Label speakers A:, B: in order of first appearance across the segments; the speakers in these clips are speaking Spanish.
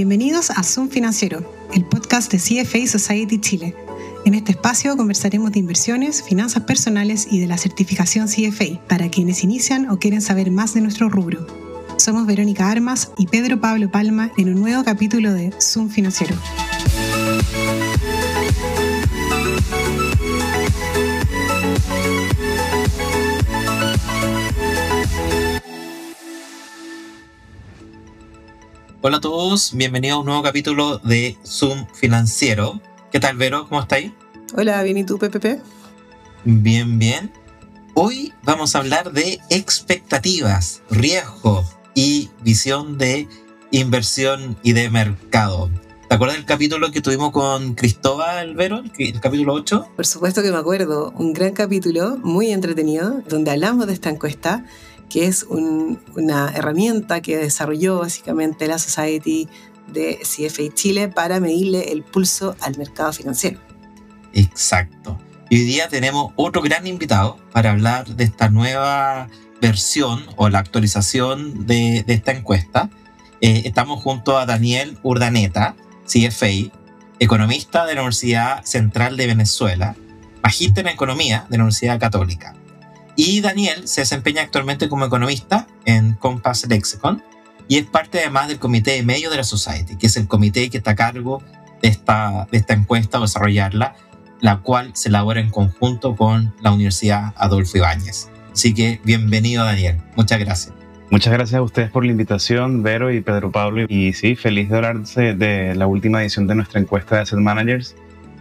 A: Bienvenidos a Zoom Financiero, el podcast de CFA Society Chile. En este espacio conversaremos de inversiones, finanzas personales y de la certificación CFA para quienes inician o quieren saber más de nuestro rubro. Somos Verónica Armas y Pedro Pablo Palma en un nuevo capítulo de Zoom Financiero.
B: Hola a todos, bienvenidos a un nuevo capítulo de Zoom Financiero. ¿Qué tal, Vero? ¿Cómo estáis?
A: Hola, bien, ¿y tú, PPP?
B: Bien, bien. Hoy vamos a hablar de expectativas, riesgo y visión de inversión y de mercado. ¿Te acuerdas del capítulo que tuvimos con Cristóbal Vero, el capítulo 8?
A: Por supuesto que me acuerdo, un gran capítulo, muy entretenido, donde hablamos de esta encuesta que es una herramienta que desarrolló básicamente la Society de CFA Chile para medirle el pulso al mercado financiero.
B: Exacto. Y hoy día tenemos otro gran invitado para hablar de esta nueva versión o la actualización de, esta encuesta. Eh, estamos junto a Daniel Urdaneta, CFA, economista de la Universidad Central de Venezuela, magíster en economía de la Universidad Católica. Y Daniel se desempeña actualmente como economista en Compass Lexicon y es parte además del comité de medios de la Society, que es el comité que está a cargo de esta, de esta encuesta o desarrollarla, la cual se elabora en conjunto con la Universidad Adolfo Ibáñez. Así que bienvenido Daniel, muchas gracias.
C: Muchas gracias a ustedes por la invitación, Vero y Pedro Pablo. Y sí, feliz de hablarse de la última edición de nuestra encuesta de Asset Managers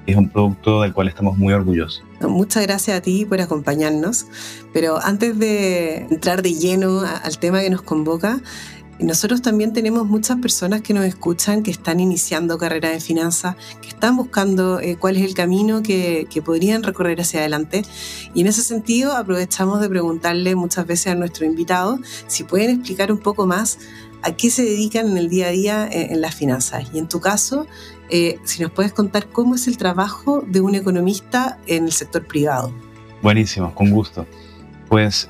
C: es un producto del cual estamos muy orgullosos.
A: Muchas gracias a ti por acompañarnos, pero antes de entrar de lleno al tema que nos convoca, nosotros también tenemos muchas personas que nos escuchan, que están iniciando carrera de finanzas, que están buscando eh, cuál es el camino que, que, podrían recorrer hacia adelante. Y en ese sentido aprovechamos de preguntarle muchas veces a nuestros invitados si pueden explicar un poco más a qué se dedican en el día a día eh, en las finanzas. Y en tu caso, eh, si nos puedes contar cómo es el trabajo de un economista en el sector privado.
C: Buenísimo, con gusto. Pues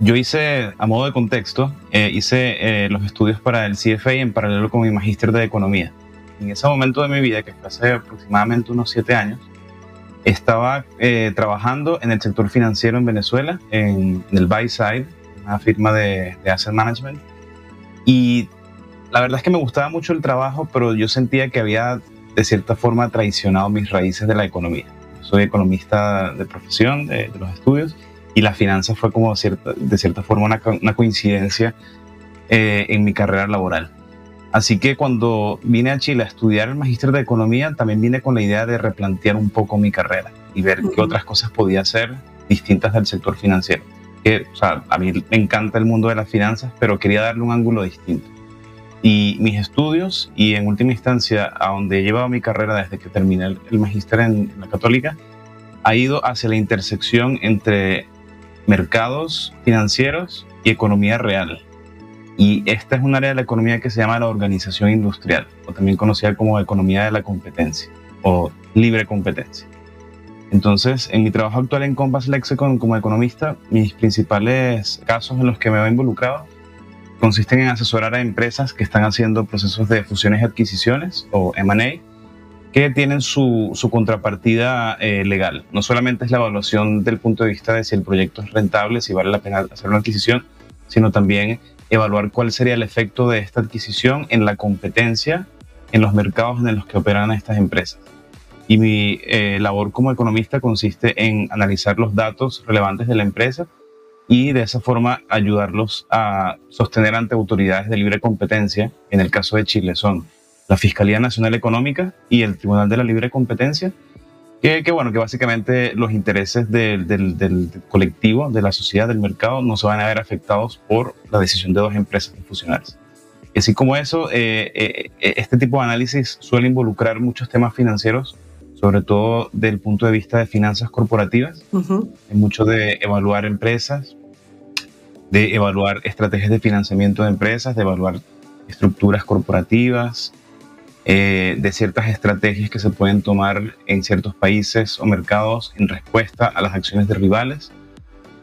C: yo hice, a modo de contexto, eh, hice los estudios para el CFA en paralelo con mi magíster de economía. En ese momento de mi vida, que fue hace aproximadamente unos siete años, estaba trabajando en el sector financiero en Venezuela, en, el Buy Side, una firma de, de asset management, y la verdad es que me gustaba mucho el trabajo, pero yo sentía que había de cierta forma traicionado mis raíces de la economía. Soy economista de profesión, de, los estudios, y la finanza fue como cierta, de cierta forma una, coincidencia eh, en mi carrera laboral. Así que cuando vine a Chile a estudiar el magíster de economía, también vine con la idea de replantear un poco mi carrera y ver qué otras cosas podía hacer distintas del sector financiero. Que, o sea, a mí me encanta el mundo de las finanzas, pero quería darle un ángulo distinto. Y mis estudios y en última instancia a donde he llevado mi carrera desde que terminé el, magíster en, la católica, ha ido hacia la intersección entre mercados financieros y economía real. Y esta es un área de la economía que se llama la organización industrial, o también conocida como economía de la competencia o libre competencia. Entonces, en mi trabajo actual en Compass Lexicon como economista, mis principales casos en los que me he involucrado consisten en asesorar a empresas que están haciendo procesos de fusiones y adquisiciones o M&A que tienen su, su contrapartida eh, legal. No solamente es la evaluación del punto de vista de si el proyecto es rentable, si vale la pena hacer una adquisición, sino también evaluar cuál sería el efecto de esta adquisición en la competencia en los mercados en los que operan estas empresas. Y mi eh, labor como economista consiste en analizar los datos relevantes de la empresa y de esa forma ayudarlos a sostener ante autoridades de libre competencia. En el caso de Chile son la Fiscalía Nacional Económica y el Tribunal de la Libre Competencia, que, bueno, que básicamente los intereses del, del, colectivo, de la sociedad, del mercado, no se van a ver afectados por la decisión de dos empresas fusionales. Y así como eso, eh, eh, este tipo de análisis suele involucrar muchos temas financieros sobre todo del punto de vista de finanzas corporativas, mucho de evaluar empresas, de evaluar estrategias de financiamiento de empresas, de evaluar estructuras corporativas, eh, de ciertas estrategias que se pueden tomar en ciertos países o mercados en respuesta a las acciones de rivales.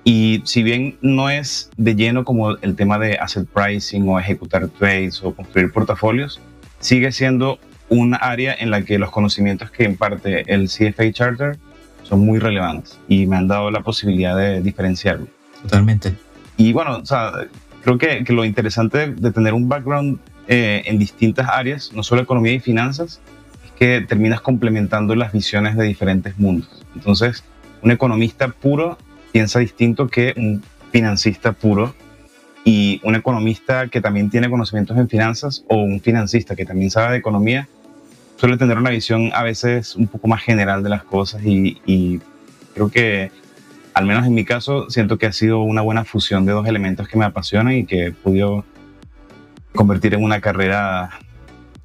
C: Y si bien no es de lleno como el tema de asset pricing o ejecutar trades o construir portafolios, sigue siendo un área en la que los conocimientos que imparte el CFA Charter son muy relevantes y me han dado la posibilidad de diferenciarme.
B: Totalmente.
C: Y bueno, o sea, creo que, que lo interesante de tener un background eh, en distintas áreas, no solo economía y finanzas, es que terminas complementando las visiones de diferentes mundos. Entonces, un economista puro piensa distinto que un financista puro y un economista que también tiene conocimientos en finanzas o un financista que también sabe de economía suele tener una visión a veces un poco más general de las cosas y, creo que, al menos en mi caso, siento que ha sido una buena fusión de dos elementos que me apasionan y que he podido convertir en una carrera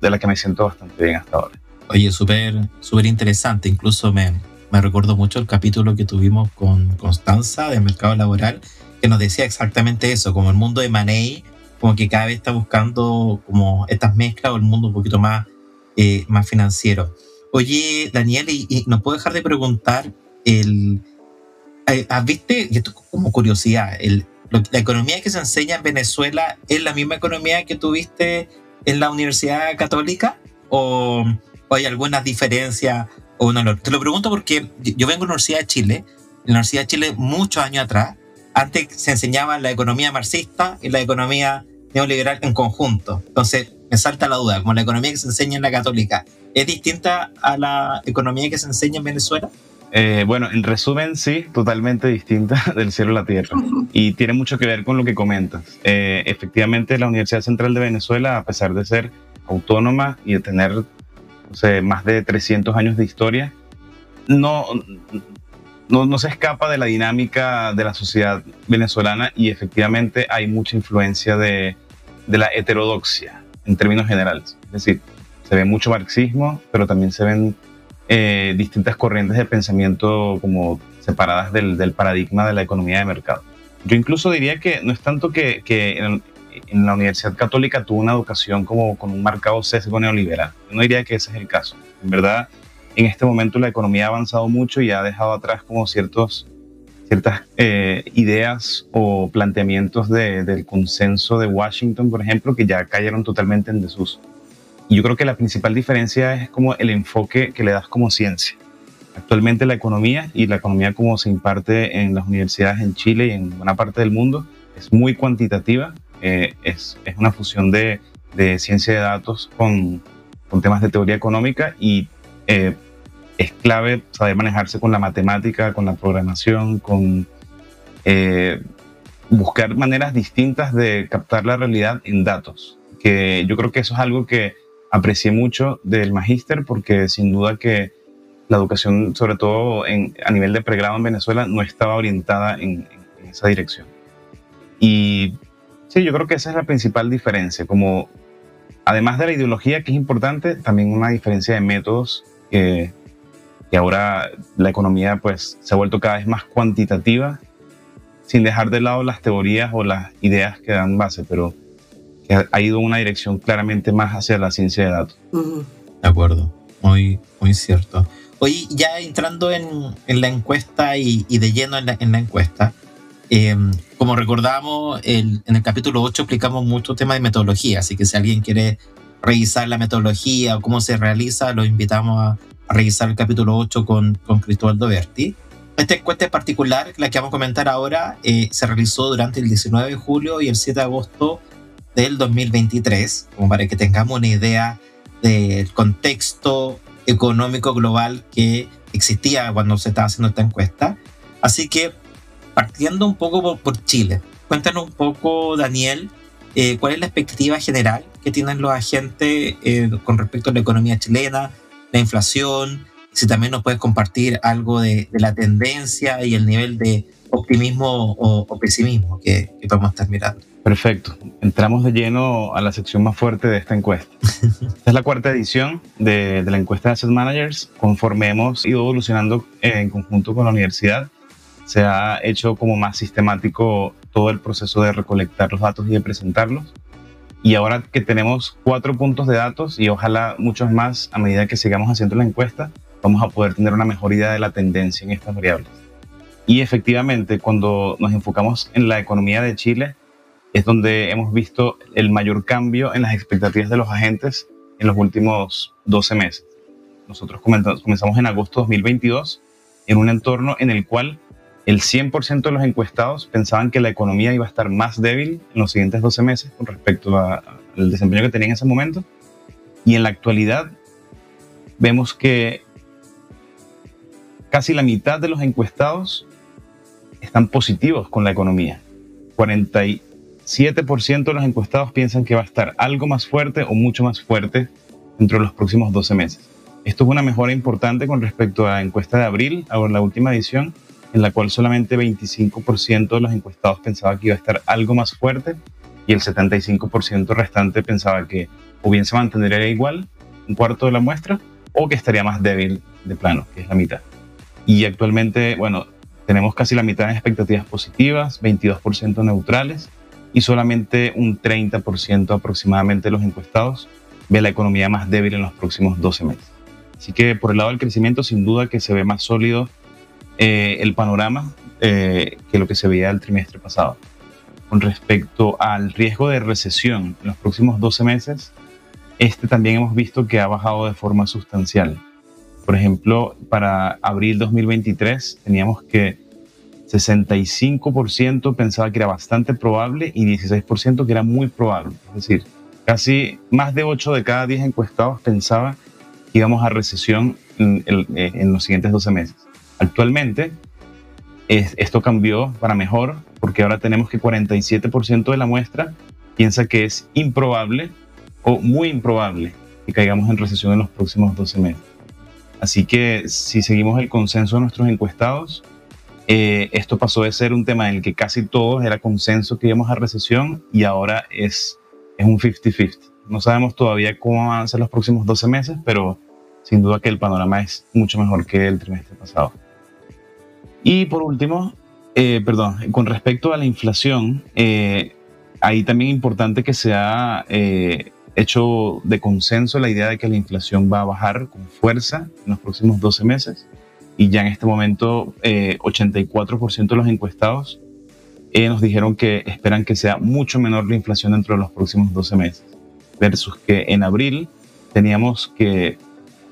C: de la que me siento bastante bien hasta ahora.
B: Oye, súper súper interesante. Incluso me, me recuerdo mucho el capítulo que tuvimos con Constanza de Mercado Laboral, que nos decía exactamente eso, como el mundo de Money, como que cada vez está buscando como estas mezclas o el mundo un poquito más eh, más financiero. Oye, Daniel, y, no puedo dejar de preguntar, el, eh, ¿has viste, y esto como curiosidad, el, la economía que se enseña en Venezuela es la misma economía que tuviste en la Universidad Católica? ¿O, hay algunas diferencias? O no, te lo pregunto porque yo vengo de la Universidad de Chile, en la Universidad de Chile muchos años atrás, antes se enseñaba la economía marxista y la economía neoliberal en conjunto. Entonces, me salta la duda, como la economía que se enseña en la católica, ¿es distinta a la economía que se enseña en Venezuela?
C: Eh, bueno, en resumen, sí, totalmente distinta del cielo a la tierra. Y tiene mucho que ver con lo que comentas. Eh, efectivamente, la Universidad Central de Venezuela, a pesar de ser autónoma y de tener más de 300 años de historia, no, no, no, se escapa de la dinámica de la sociedad venezolana y efectivamente hay mucha influencia de, de la heterodoxia en términos generales. Es decir, se ve mucho marxismo, pero también se ven eh, distintas corrientes de pensamiento como separadas del, del, paradigma de la economía de mercado. Yo incluso diría que no es tanto que, que en, en, la Universidad Católica tuvo una educación como con un marcado sesgo neoliberal. Yo no diría que ese es el caso. En verdad, en este momento la economía ha avanzado mucho y ha dejado atrás como ciertos ciertas eh, ideas o planteamientos de, del consenso de Washington, por ejemplo, que ya cayeron totalmente en desuso. Yo creo que la principal diferencia es como el enfoque que le das como ciencia. Actualmente la economía y la economía como se imparte en las universidades en Chile y en buena parte del mundo es muy cuantitativa, eh, es, es, una fusión de, de, ciencia de datos con, con, temas de teoría económica y eh, es clave saber manejarse con la matemática, con la programación, con eh, buscar maneras distintas de captar la realidad en datos. Que yo creo que eso es algo que aprecié mucho del magíster porque sin duda que la educación, sobre todo en, a nivel de pregrado en Venezuela, no estaba orientada en, en, esa dirección. Y sí, yo creo que esa es la principal diferencia, como además de la ideología que es importante, también una diferencia de métodos que y ahora la economía pues se ha vuelto cada vez más cuantitativa sin dejar de lado las teorías o las ideas que dan base, pero que ha ido en una dirección claramente más hacia la ciencia de datos.
B: De acuerdo, muy, muy cierto. Hoy ya entrando en, en la encuesta y, y, de lleno en la, en la encuesta, eh, como recordamos, el, en el capítulo 8 explicamos mucho tema de metodología, así que si alguien quiere revisar la metodología o cómo se realiza, lo invitamos a, a revisar el capítulo 8 con, con Cristóbal Doberti. Esta encuesta en particular, la que vamos a comentar ahora, eh, se realizó durante el 19 de julio y el 7 de agosto del 2023, como para que tengamos una idea del contexto económico global que existía cuando se estaba haciendo esta encuesta. Así que, partiendo un poco por, Chile, cuéntanos un poco, Daniel, eh, cuál es la expectativa general que tienen los agentes eh, con respecto a la economía chilena, la inflación, si también nos puedes compartir algo de la tendencia y el nivel de optimismo o, o pesimismo que, que, podemos estar mirando.
C: Perfecto. Entramos de lleno a la sección más fuerte de esta encuesta. esta es la cuarta edición de, de, la encuesta de Asset Managers. Conforme hemos ido evolucionando en conjunto con la universidad, se ha hecho como más sistemático todo el proceso de recolectar los datos y de presentarlos. Y ahora que tenemos cuatro puntos de datos y ojalá muchos más a medida que sigamos haciendo la encuesta, vamos a poder tener una mejor idea de la tendencia en estas variables. Y efectivamente, cuando nos enfocamos en la economía de Chile, es donde hemos visto el mayor cambio en las expectativas de los agentes en los últimos 12 meses. Nosotros comenzamos en agosto de 2022 en un entorno en el cual el 100% de los encuestados pensaban que la economía iba a estar más débil en los siguientes 12 meses con respecto al desempeño que tenía en ese momento. Y en la actualidad vemos que casi la mitad de los encuestados están positivos con la economía. 47% de los encuestados piensan que va a estar algo más fuerte o mucho más fuerte dentro de los próximos 12 meses. Esto es una mejora importante con respecto a la encuesta de abril, a la última edición, en la cual solamente 25% de los encuestados pensaba que iba a estar algo más fuerte y el 75% restante pensaba que o bien se mantendría igual, un cuarto de la muestra, o que estaría más débil de plano, que es la mitad. Y actualmente, bueno, tenemos casi la mitad de expectativas positivas, 22% neutrales y solamente un 30% aproximadamente de los encuestados ve la economía más débil en los próximos 12 meses. Así que por el lado del crecimiento, sin duda que se ve más sólido eh, el panorama eh, que lo que se veía el trimestre pasado. Con respecto al riesgo de recesión en los próximos 12 meses, este también hemos visto que ha bajado de forma sustancial. Por ejemplo, para abril 2023 teníamos que 65% pensaba que era bastante probable y 16% que era muy probable. Es decir, casi más de 8 de cada 10 encuestados pensaba íbamos a recesión en, en los siguientes 12 meses. Actualmente, es, esto cambió para mejor porque ahora tenemos que 47% de la muestra piensa que es improbable o muy improbable que caigamos en recesión en los próximos 12 meses. Así que si seguimos el consenso de nuestros encuestados, eh, esto pasó de ser un tema en el que casi todos era consenso que íbamos a recesión y ahora es, es un 50-50. No sabemos todavía cómo van a ser los próximos 12 meses, pero sin duda que el panorama es mucho mejor que el trimestre pasado. Y por último, eh, perdón, con respecto a la inflación, eh, ahí también es importante que se ha eh, hecho de consenso la idea de que la inflación va a bajar con fuerza en los próximos 12 meses. Y ya en este momento, 84% de los encuestados nos dijeron que esperan que sea mucho menor la inflación dentro de los próximos 12 meses. Versus que en abril teníamos que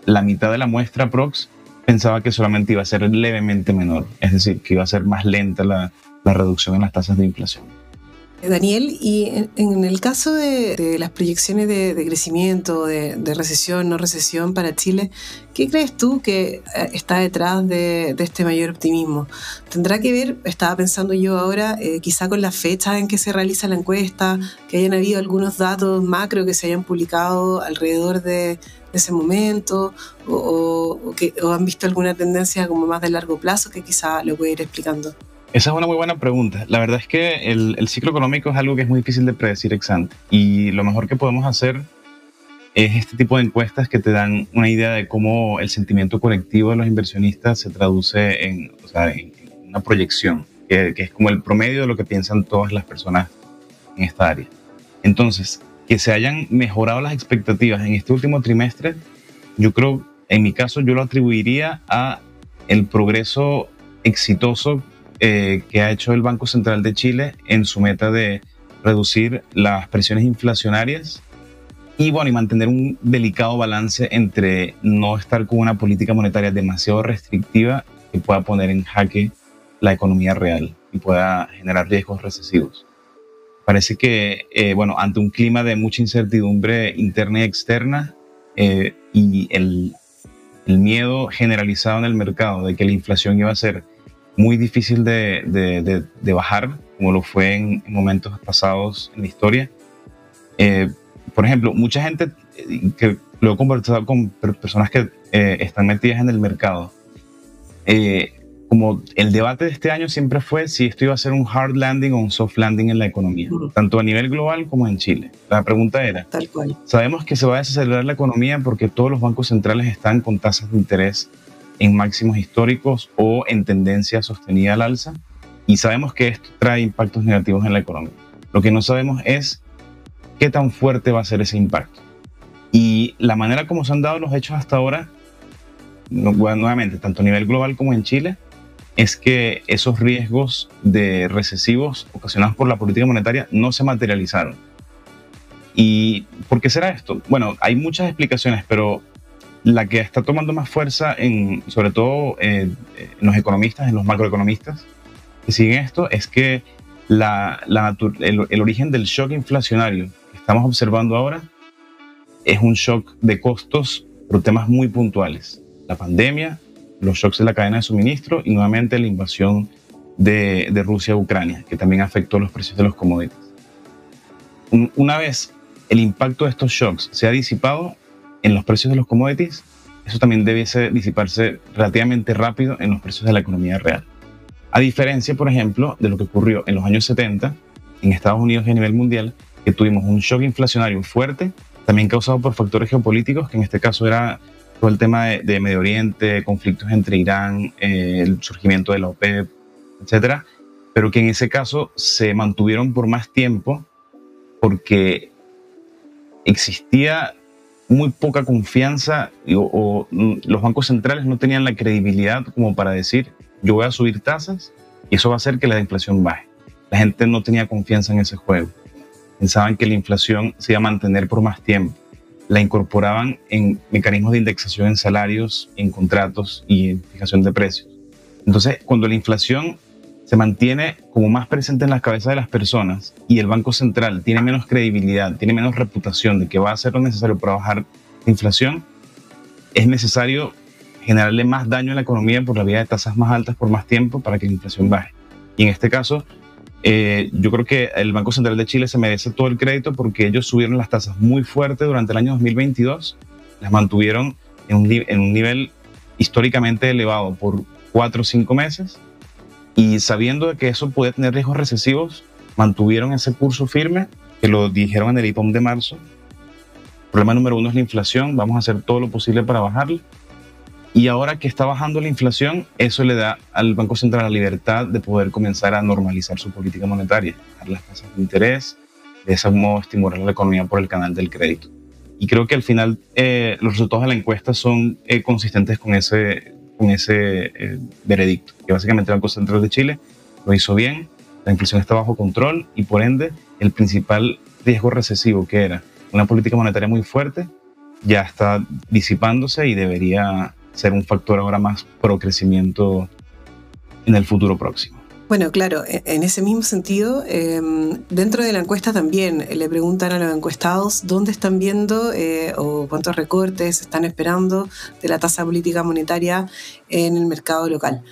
C: la mitad de la muestra Prox pensaba que solamente iba a ser levemente menor, es decir, que iba a ser más lenta la, reducción en las tasas de inflación.
A: Daniel, y en, el caso de, las proyecciones de, crecimiento, de, recesión, no recesión para Chile, ¿qué crees tú que eh, está detrás de, este mayor optimismo? ¿Tendrá que ver, estaba pensando yo ahora, eh, quizá con la fecha en que se realiza la encuesta, que hayan habido algunos datos macro que se hayan publicado alrededor de, ese momento o, que, han visto alguna tendencia como más de largo plazo que quizá lo puede ir explicando?
C: Esa es una muy buena pregunta. La verdad es que el, ciclo económico es algo que es muy difícil de predecir ex y lo mejor que podemos hacer es este tipo de encuestas que te dan una idea de cómo el sentimiento colectivo de los inversionistas se traduce en una proyección, que, que, es como el promedio de lo que piensan todas las personas en esta área. Entonces, que se hayan mejorado las expectativas en este último trimestre, yo creo, en mi caso, yo lo atribuiría a el progreso exitoso eh, que ha hecho el Banco Central de Chile en su meta de reducir las presiones inflacionarias y bueno, y mantener un delicado balance entre no estar con una política monetaria demasiado restrictiva que pueda poner en jaque la economía real y pueda generar riesgos recesivos. Parece que, eh, bueno, ante un clima de mucha incertidumbre interna y externa eh, y el, el, miedo generalizado en el mercado de que la inflación iba a ser muy difícil de, de, de, bajar, como lo fue en, momentos pasados en la historia. Eh, por ejemplo, mucha gente que lo he conversado con personas que están metidas en el mercado, como el debate de este año siempre fue si esto iba a ser un hard landing o un soft landing en la economía, tanto a nivel global como en Chile. La pregunta era,
A: Tal cual.
C: sabemos que se va a desacelerar la economía porque todos los bancos centrales están con tasas de interés en máximos históricos o en tendencia sostenida al alza y sabemos que esto trae impactos negativos en la economía. Lo que no sabemos es qué tan fuerte va a ser ese impacto. Y la manera como se han dado los hechos hasta ahora, nuevamente, tanto a nivel global como en Chile, es que esos riesgos de recesivos ocasionados por la política monetaria no se materializaron. ¿Y por qué será esto? Bueno, hay muchas explicaciones, pero la que está tomando más fuerza, sobre todo en los economistas, en los macroeconomistas que siguen esto, es que el, origen del shock inflacionario que estamos observando ahora es un shock de costos por temas muy puntuales. La pandemia, los shocks de la cadena de suministro y nuevamente la invasión de, de Rusia a Ucrania, que también afectó los precios de los commodities. una vez el impacto de estos shocks se ha disipado en los precios de los commodities, eso también debiese disiparse relativamente rápido en los precios de la economía real. A diferencia, por ejemplo, de lo que ocurrió en los años 70 en Estados Unidos y a nivel mundial, que tuvimos un shock inflacionario fuerte, también causado por factores geopolíticos, que en este caso era todo el tema de, Medio Oriente, conflictos entre Irán, eh, el surgimiento de la OPEP, etcétera, pero que en ese caso se mantuvieron por más tiempo porque existía muy poca confianza o, los bancos centrales no tenían la credibilidad como para decir yo voy a subir tasas y eso va a hacer que la inflación baje. La gente no tenía confianza en ese juego. Pensaban que la inflación se iba a mantener por más tiempo. La incorporaban en mecanismos de indexación en salarios, en contratos y en fijación de precios. Entonces, cuando la inflación se mantiene como más presente en las cabezas de las personas y el Banco Central tiene menos credibilidad, tiene menos reputación de que va a hacer lo necesario para bajar la inflación, es necesario generarle más daño a la economía por la vía de tasas más altas por más tiempo para que la inflación baje. Y en este caso, eh, yo creo que el Banco Central de Chile se merece todo el crédito porque ellos subieron las tasas muy fuerte durante el año 2022, las mantuvieron en un, en un nivel históricamente elevado por cuatro o cinco meses y sabiendo que eso puede tener riesgos recesivos, mantuvieron ese curso firme, que lo dijeron en el IPOM de marzo. Problema número uno es la inflación, vamos a hacer todo lo posible para bajarla. Y ahora que está bajando la inflación, eso le da al Banco Central la libertad de poder comenzar a normalizar su política monetaria, bajar las tasas de interés, de ese modo estimular la economía por el canal del crédito. Y creo que al final eh, los resultados de la encuesta son eh, consistentes con ese, con ese eh, veredicto, que básicamente el Banco Central de Chile lo hizo bien, la inflación está bajo control y por ende el principal riesgo recesivo que era una política monetaria muy fuerte ya está disipándose y debería ser un factor ahora más pro crecimiento en el futuro próximo.
A: Bueno, claro, e-, en ese mismo sentido, em, dentro de la encuesta también le preguntan a los encuestados dónde están viendo eh, o cuántos recortes están esperando de la tasa política monetaria en el mercado local.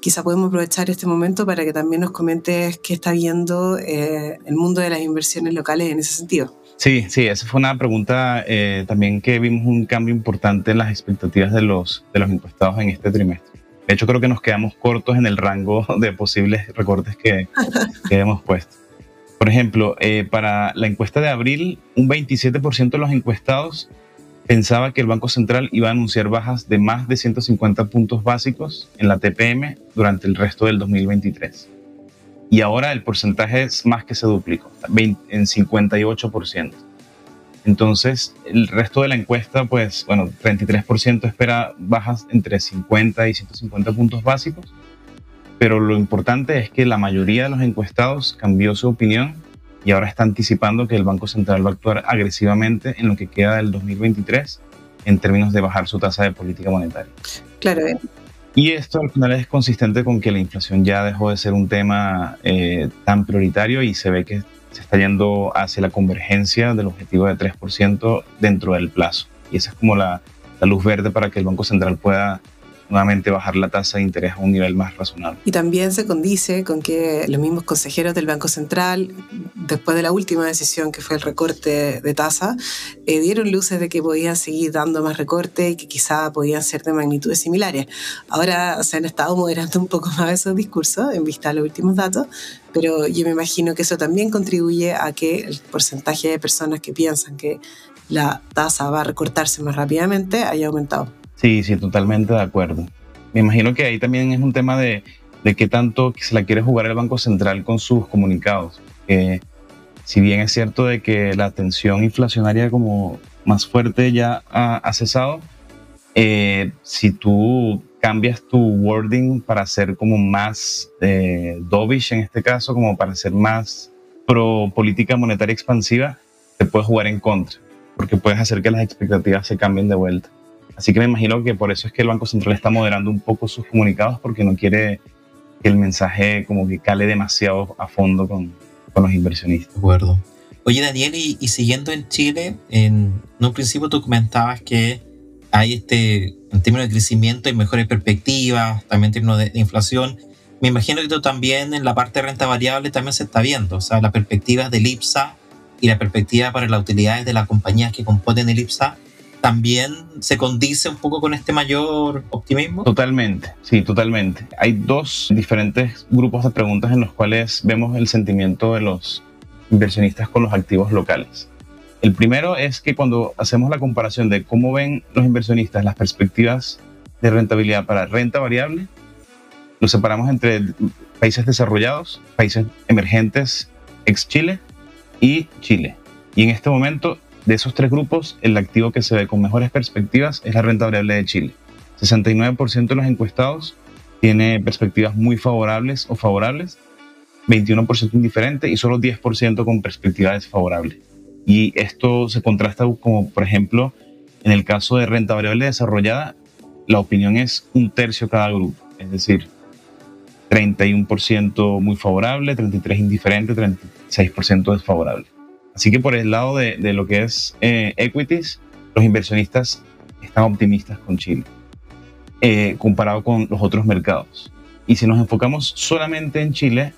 A: Quizá podemos aprovechar este momento para que también nos comentes qué está viendo eh, el mundo de las inversiones locales en ese sentido.
C: Sí, sí, esa fue una pregunta eh, también que vimos un cambio importante en las expectativas de los, de los encuestados en este trimestre. De hecho, creo que nos quedamos cortos en el rango de posibles recortes que, hemos puesto. Por ejemplo, eh, para la encuesta de abril, un 27% de los encuestados pensaba que el Banco Central iba a anunciar bajas de más de 150 puntos básicos en la TPM durante el resto del 2023. Y ahora el porcentaje es más que se duplicó, en 58%. Entonces, el resto de la encuesta, pues, bueno, 33% espera bajas entre 50 y 150 puntos básicos, pero lo importante es que la mayoría de los encuestados cambió su opinión y ahora está anticipando que el Banco Central va a actuar agresivamente en lo que queda del 2023 en términos de bajar su tasa de política monetaria.
A: Claro. Eh.
C: Y esto al final es consistente con que la inflación ya dejó de ser un tema eh, tan prioritario y se ve que se está yendo hacia la convergencia del objetivo de 3% dentro del plazo. Y esa es como la, la luz verde para que el Banco Central pueda nuevamente bajar la tasa de interés a un nivel más razonable.
A: Y también se condice con que los mismos consejeros del Banco Central, después de la última decisión que fue el recorte de tasa, eh, dieron luces de que podían seguir dando más recortes y que quizá podían ser de magnitudes similares. Ahora se han estado moderando un poco más esos discursos en vista de los últimos datos, pero yo me imagino que eso también contribuye a que el porcentaje de personas que piensan que la tasa va a recortarse más rápidamente haya aumentado.
C: Sí, sí, totalmente de acuerdo. Me imagino que ahí también es un tema de, de qué tanto se la quiere jugar el Banco Central con sus comunicados. Que si bien es cierto de que la tensión inflacionaria como más fuerte ya ha, cesado, eh, si tú cambias tu wording para ser como más eh, dovish en este caso, como para ser más pro política monetaria expansiva, te puede jugar en contra, porque puedes hacer que las expectativas se cambien de vuelta. Así que me imagino que por eso es que el Banco Central está moderando un poco sus comunicados, porque no quiere que el mensaje como que cale demasiado a fondo con, con los inversionistas.
B: De acuerdo. Oye, Daniel, y, siguiendo en Chile, en, un principio tú comentabas que hay este, en términos de crecimiento y mejores perspectivas, también en términos de, inflación. Me imagino que tú también en la parte de renta variable también se está viendo, o sea, las perspectivas del IPSA y la perspectiva para las utilidades de las compañías que componen el IPSA también se condice un poco con este mayor optimismo?
C: Totalmente, sí, totalmente. Hay dos diferentes grupos de preguntas en los cuales vemos el sentimiento de los inversionistas con los activos locales. El primero es que cuando hacemos la comparación de cómo ven los inversionistas las perspectivas de rentabilidad para renta variable, lo separamos entre países desarrollados, países emergentes, ex Chile y Chile. Y en este momento, de esos tres grupos, el activo que se ve con mejores perspectivas es la renta variable de Chile. 69% de los encuestados tiene perspectivas muy favorables o favorables 21% indiferente y solo 10% con perspectiva desfavorable. Y esto se contrasta como, por ejemplo, en el caso de renta variable desarrollada, la opinión es un tercio cada grupo, es decir, 31% muy favorable, 33% indiferente, 36% desfavorable. Así que por el lado de, lo que es eh, equities, los inversionistas están optimistas con Chile, eh, comparado con los otros mercados. Y si nos enfocamos solamente en Chile,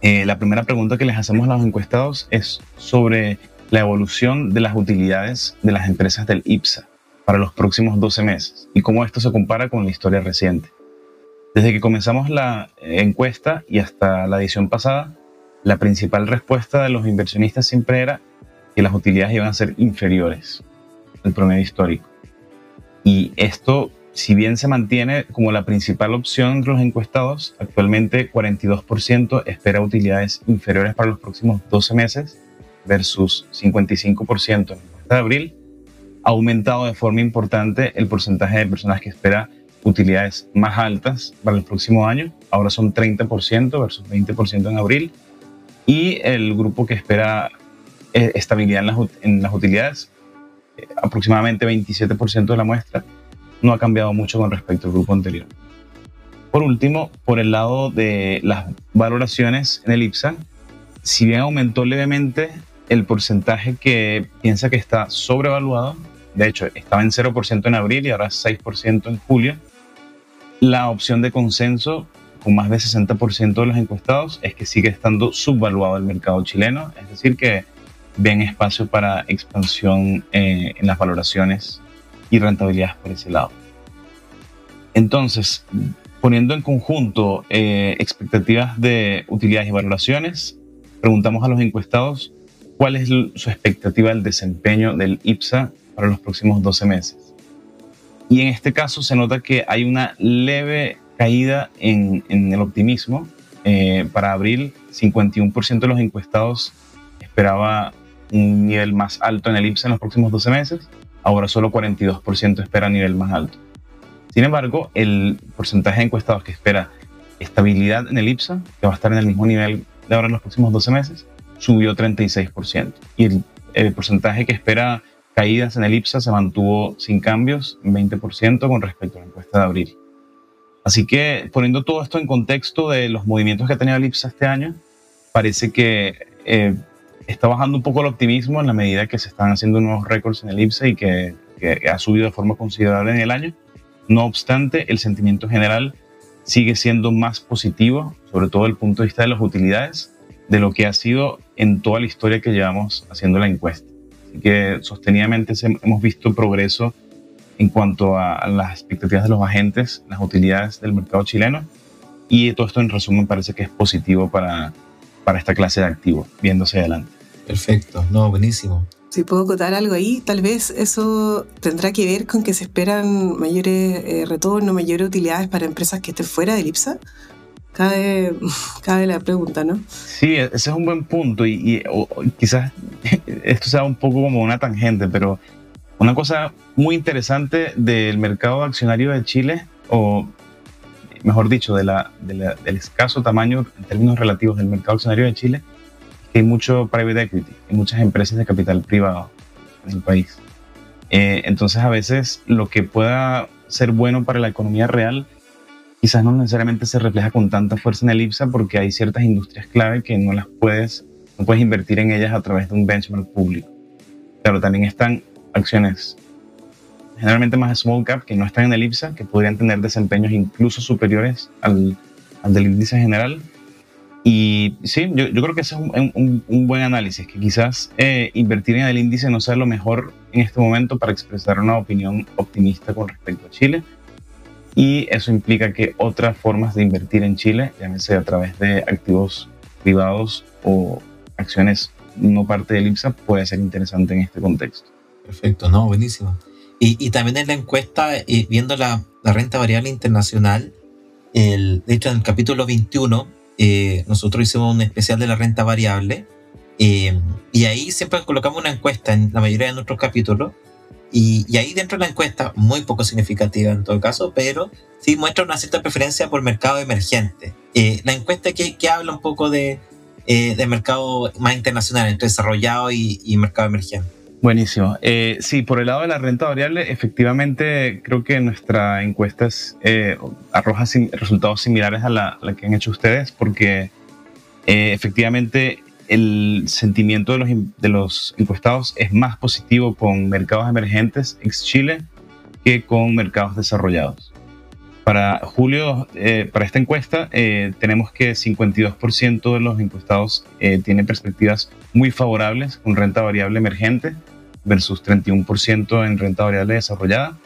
C: eh, la primera pregunta que les hacemos a los encuestados es sobre la evolución de las utilidades de las empresas del IPSA para los próximos 12 meses y cómo esto se compara con la historia reciente. Desde que comenzamos la encuesta y hasta la edición pasada, la principal respuesta de los inversionistas siempre era que las utilidades iban a ser inferiores al promedio histórico. Y esto si bien se mantiene como la principal opción entre los encuestados, actualmente 42% espera utilidades inferiores para los próximos 12 meses versus 55% en la encuesta de abril, ha aumentado de forma importante el porcentaje de personas que espera utilidades más altas para el próximo año. Ahora son 30% versus 20% en abril. Y el grupo que espera eh, estabilidad en las, en las utilidades, eh, aproximadamente 27% de la muestra, no ha cambiado mucho con respecto al grupo anterior. Por último, por el lado de las valoraciones en el IPSA, si bien aumentó levemente el porcentaje que piensa que está sobrevaluado, de hecho estaba en 0% en abril y ahora 6% en julio, la opción de consenso con más de 60% de los encuestados es que sigue estando subvaluado el mercado chileno, es decir, que ven espacio para expansión eh, en las valoraciones y rentabilidad por ese lado. Entonces, poniendo en conjunto eh, expectativas de utilidades y valoraciones, preguntamos a los encuestados cuál es su expectativa del desempeño del IPSA para los próximos 12 meses. Y en este caso se nota que hay una leve caída en, el optimismo. Eh, para abril, 51% de los encuestados esperaba un nivel más alto en el IPSA en los próximos 12 meses ahora solo 42% espera nivel más alto. Sin embargo, el porcentaje de encuestados que espera estabilidad en el IPSA, que va a estar en el mismo nivel de ahora en los próximos 12 meses, subió 36%. Y el, porcentaje que espera caídas en el IPSA se mantuvo sin cambios, 20% con respecto a la encuesta de abril. Así que poniendo todo esto en contexto de los movimientos que ha tenido el IPSA este año, parece que eh, está bajando un poco el optimismo en la medida que se están haciendo nuevos récords en el IPSA y que, ha subido de forma considerable en el año. No obstante, el sentimiento general sigue siendo más positivo, sobre todo desde el punto de vista de las utilidades, de lo que ha sido en toda la historia que llevamos haciendo la encuesta. Así que sostenidamente hemos visto progreso en cuanto a, las expectativas de los agentes, las utilidades del mercado chileno, y todo esto en resumen parece que es positivo para, para esta clase de activos, viéndose adelante.
B: Perfecto, no, buenísimo.
A: Si puedo acotar algo ahí, tal vez eso tendrá que ver con que se esperan mayores eh, retornos, mayores utilidades para empresas que estén fuera del IPSA. Cabe, cabe la pregunta, ¿no?
C: Sí, e-, ese es un buen punto y, quizás esto sea un poco como una tangente, pero una cosa muy interesante del mercado accionario de Chile, o mejor dicho, del escaso tamaño en términos relativos del mercado accionario de Chile, hay mucho private equity, hay muchas empresas de capital privado en el país. Eh, entonces a veces lo que pueda ser bueno para la economía real quizás no necesariamente se refleja con tanta fuerza en el IPSA porque hay ciertas industrias clave que no las puedes, no puedes invertir en ellas a través de un benchmark público. Claro, también están acciones generalmente más small cap que no están en el IPSA, que podrían tener desempeños incluso superiores al, al del índice general. Y sí, yo, yo creo que ese es un, un, buen análisis, que quizás eh, invertir en el índice no sea lo mejor en este momento para expresar una opinión optimista con respecto a Chile. Y eso implica que otras formas de invertir en Chile, llámese a través de activos privados o acciones no parte del IPSA, puede ser interesante en este contexto.
B: Perfecto, no, buenísimo. Y, también en la encuesta, eh, viendo la, renta variable internacional, el, de hecho en el capítulo 21, eh, nosotros hicimos un especial de la renta variable eh, y ahí siempre colocamos una encuesta en la mayoría de nuestros capítulos y, y, ahí dentro de la encuesta, muy poco significativa en todo caso, pero sí muestra una cierta preferencia por mercado emergente. la encuesta que, que, habla un poco de, de mercado más internacional, entre desarrollado y, y mercado emergente.
C: Buenísimo. Eh, sí, por el lado de la renta variable, efectivamente creo que nuestra encuesta eh, arroja resultados similares a la, que han hecho ustedes, porque eh, efectivamente el sentimiento de los, de los encuestados es más positivo con mercados emergentes ex Chile que con mercados desarrollados. Para julio, eh, para esta encuesta, tenemos que 52% de los encuestados tienen perspectivas muy favorables con renta variable emergente versus 31% en renta variable desarrollada.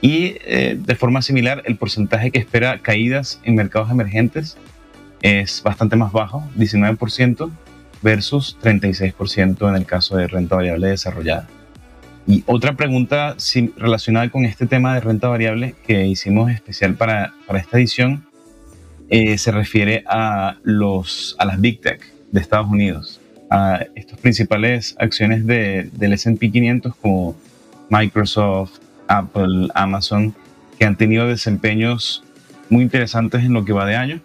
C: Y eh, de forma similar, el porcentaje que espera caídas en mercados emergentes es bastante más bajo, 19% versus 36% en el caso de renta variable desarrollada. Y otra pregunta relacionada con este tema de renta variable que hicimos especial para, para esta edición eh, se refiere a, los, a las Big Tech de Estados Unidos a estas principales acciones de, del SP 500 como Microsoft, Apple, Amazon, que han tenido desempeños muy interesantes en lo que va de año.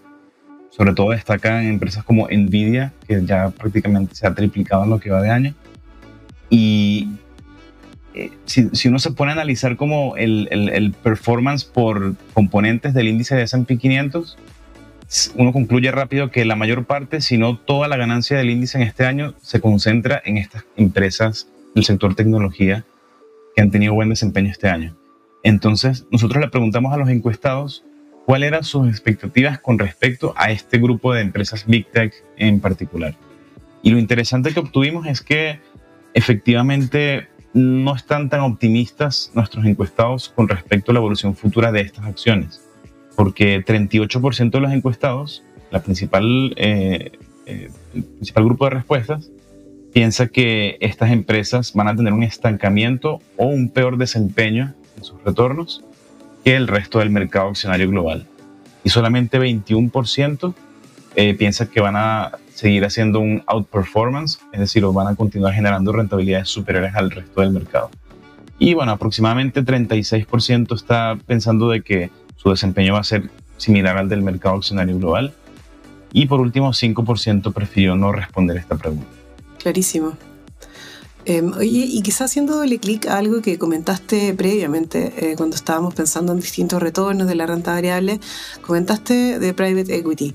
C: Sobre todo destacan empresas como Nvidia, que ya prácticamente se ha triplicado en lo que va de año. Y eh, si, si, uno se pone a analizar como el, el, el performance por componentes del índice de S&P 500, uno concluye rápido que la mayor parte, si no toda la ganancia del índice en este año, se concentra en estas empresas del sector tecnología que han tenido buen desempeño este año. Entonces, nosotros le preguntamos a los encuestados cuáles eran sus expectativas con respecto a este grupo de empresas Big Tech en particular. Y lo interesante que obtuvimos es que efectivamente no están tan optimistas nuestros encuestados con respecto a la evolución futura de estas acciones porque 38% de los encuestados, la principal, eh, eh, el principal grupo de respuestas, piensa que estas empresas van a tener un estancamiento o un peor desempeño en sus retornos que el resto del mercado accionario global. Y solamente 21% eh, piensa que van a seguir haciendo un outperformance, es decir, van a continuar generando rentabilidades superiores al resto del mercado. Y bueno, aproximadamente 36% está pensando de que su desempeño va a ser similar al del mercado accionario global. Y por último, 5% prefirió no responder esta pregunta.
A: Clarísimo. Em, oye, y quizás haciéndole clic a algo que comentaste previamente, eh, cuando estábamos pensando en distintos retornos de la renta variable, comentaste de private equity.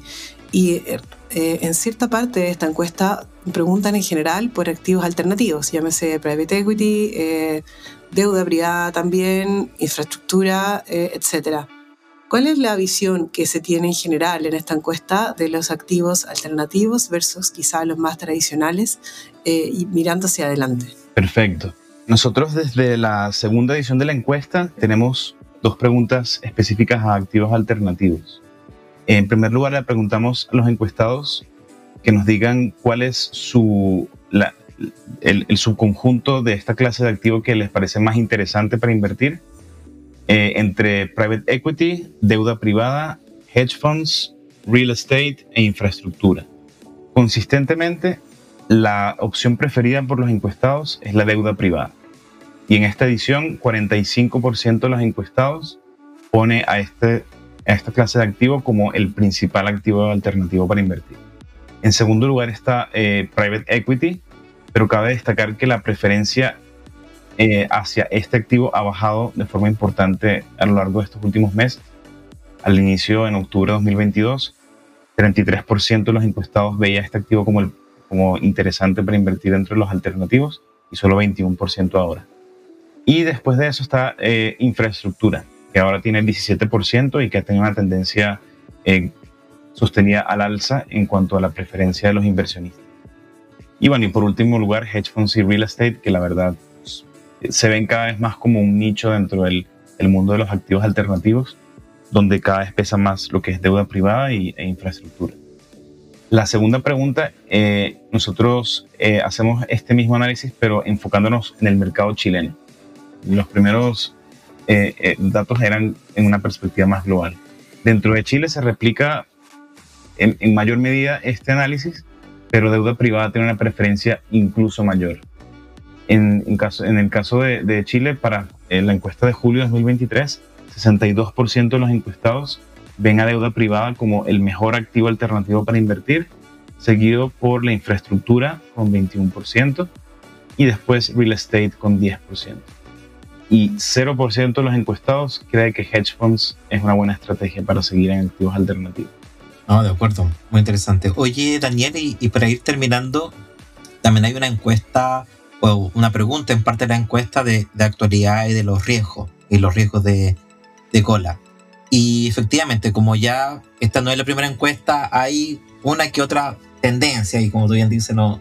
A: Y eh, en cierta parte de esta encuesta preguntan en general por activos alternativos, llámese private equity, eh, deuda privada también, infraestructura, etcétera. ¿Cuál es la visión que se tiene en general en esta encuesta de los activos alternativos versus quizá los más tradicionales eh, y mirando hacia adelante?
C: Perfecto. Nosotros desde la segunda edición de la encuesta tenemos dos preguntas específicas a activos alternativos. En primer lugar, le preguntamos a los encuestados que nos digan cuál es su, el, el subconjunto de esta clase de activo que les parece más interesante para invertir eh, entre private equity, deuda privada, hedge funds, real estate e infraestructura. Consistentemente, la opción preferida por los encuestados es la deuda privada. Y en esta edición, 45% de los encuestados pone a, este, a esta clase de activo como el principal activo alternativo para invertir. En segundo lugar está eh, Private Equity, pero cabe destacar que la preferencia eh, hacia este activo ha bajado de forma importante a lo largo de estos últimos meses. Al inicio, en octubre de 2022, 33% de los encuestados veía este activo como, como interesante para invertir entre los alternativos y solo 21% ahora. Y después de eso está eh, infraestructura, que ahora tiene el 17% y que ha tenido una tendencia eh, sostenida al alza en cuanto a la preferencia de los inversionistas. Y bueno, y por último lugar, hedge funds y real estate, que la verdad se ven cada vez más como un nicho dentro del mundo de los activos alternativos, donde cada vez pesa más lo que es deuda privada y, e infraestructura. La segunda pregunta, eh, nosotros eh, hacemos este mismo análisis, pero enfocándonos en el mercado chileno. Los primeros eh, datos eran en una perspectiva más global. Dentro de Chile se replica en, mayor medida este análisis, pero deuda privada tiene una preferencia incluso mayor. En, caso, en el caso de, de Chile, para la encuesta de julio de 2023, 62% de los encuestados ven a deuda privada como el mejor activo alternativo para invertir, seguido por la infraestructura con 21% y después real estate con 10%. Y 0% de los encuestados cree que hedge funds es una buena estrategia para seguir en activos alternativos.
B: No, de acuerdo, muy interesante. Oye, Daniel, y, para ir terminando, también hay una encuesta o una pregunta en parte de la encuesta de, de actualidad y de los riesgos y los riesgos de, de cola. Y efectivamente, como ya esta no es la primera encuesta, hay una que otra tendencia, y como tú bien dices, no,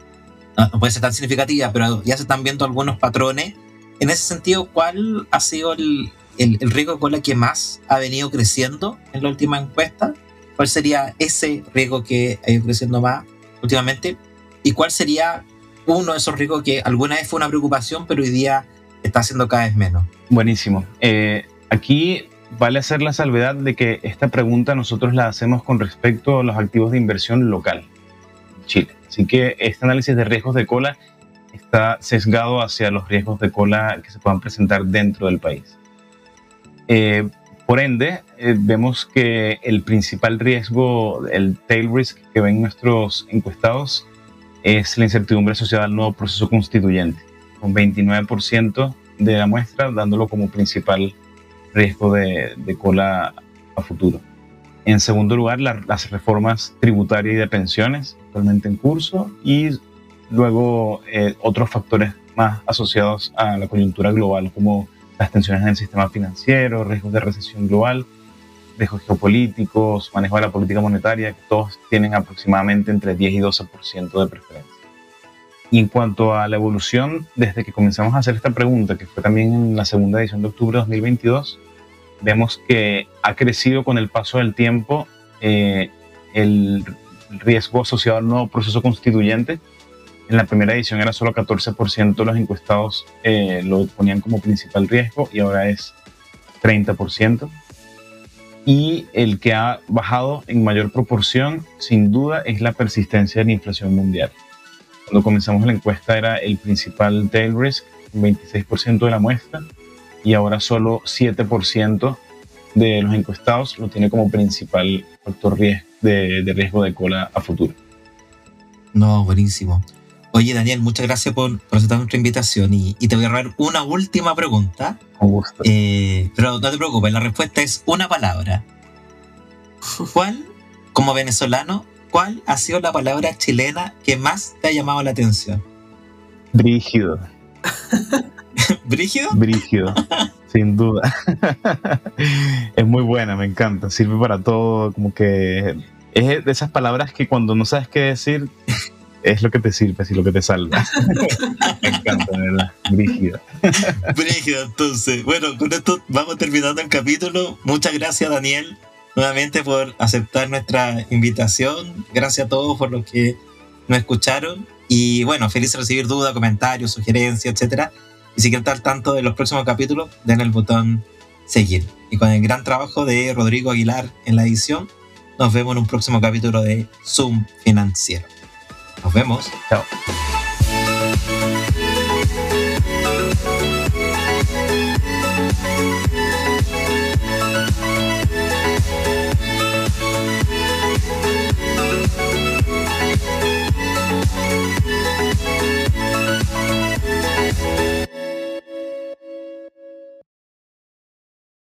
B: no, puede ser tan significativa, pero ya se están viendo algunos patrones. En ese sentido, ¿cuál ha sido el, el, riesgo de cola que más ha venido creciendo en la última encuesta? ¿Cuál sería ese riesgo que ha ido creciendo más últimamente? ¿Y cuál sería uno de esos riesgos que alguna vez fue una preocupación, pero hoy día está siendo cada vez menos?
C: Buenísimo. Eh, aquí vale hacer la salvedad de que esta pregunta nosotros la hacemos con respecto a los activos de inversión local Chile. Así que este análisis de riesgos de cola está sesgado hacia los riesgos de cola que se puedan presentar dentro del país. Eh, por ende, eh, vemos que el principal riesgo, el tail risk que ven nuestros encuestados, es la incertidumbre asociada al nuevo proceso constituyente, con 29% de la muestra dándolo como principal riesgo de, cola a futuro. En segundo lugar, las reformas tributarias y de pensiones actualmente en curso y luego eh, otros factores más asociados a la coyuntura global como las tensiones en el sistema financiero, riesgos de recesión global, riesgos geopolíticos, manejo de la política monetaria, todos tienen aproximadamente entre 10 y 12% de preferencia. Y en cuanto a la evolución, desde que comenzamos a hacer esta pregunta, que fue también en la segunda edición de octubre de 2022, vemos que ha crecido con el paso del tiempo eh, el riesgo asociado al nuevo proceso constituyente. En la primera edición era solo 14% de los encuestados eh, lo ponían como principal riesgo y ahora es 30%. Y el que ha bajado en mayor proporción, sin duda, es la persistencia de la inflación mundial. Cuando comenzamos la encuesta era el principal tail risk, un 26% de la muestra, y ahora solo 7% de los encuestados lo tiene como principal factor de, de riesgo de cola a futuro.
B: No, buenísimo. Oye, Daniel, muchas gracias por, por aceptar nuestra invitación y, te voy a dar una última pregunta.
C: Con gusto.
B: Eh, pero no te preocupes, la respuesta es una palabra. ¿Cuál, como venezolano, cuál ha sido la palabra chilena que más te ha llamado la atención?
C: Brígido.
B: ¿Brígido?
C: Brígido, sin duda. es muy buena, me encanta. Sirve para todo, como que es de esas palabras que cuando no sabes qué decir, es lo que te sirve, es lo que te salva. me encanta, ¿verdad? Brígido.
B: Brígido, entonces. Bueno, con esto vamos terminando el capítulo. Muchas gracias, Daniel, nuevamente por aceptar nuestra invitación. Gracias a todos por los que nos escucharon. Y bueno, feliz de recibir dudas, comentarios, sugerencias, etcétera. Y si quieren estar tanto de los próximos capítulos, den el botón seguir. Y con el gran trabajo de Rodrigo Aguilar en la edición, nos vemos en un próximo capítulo de Zoom Financiero. Nos vemos.
C: Chao.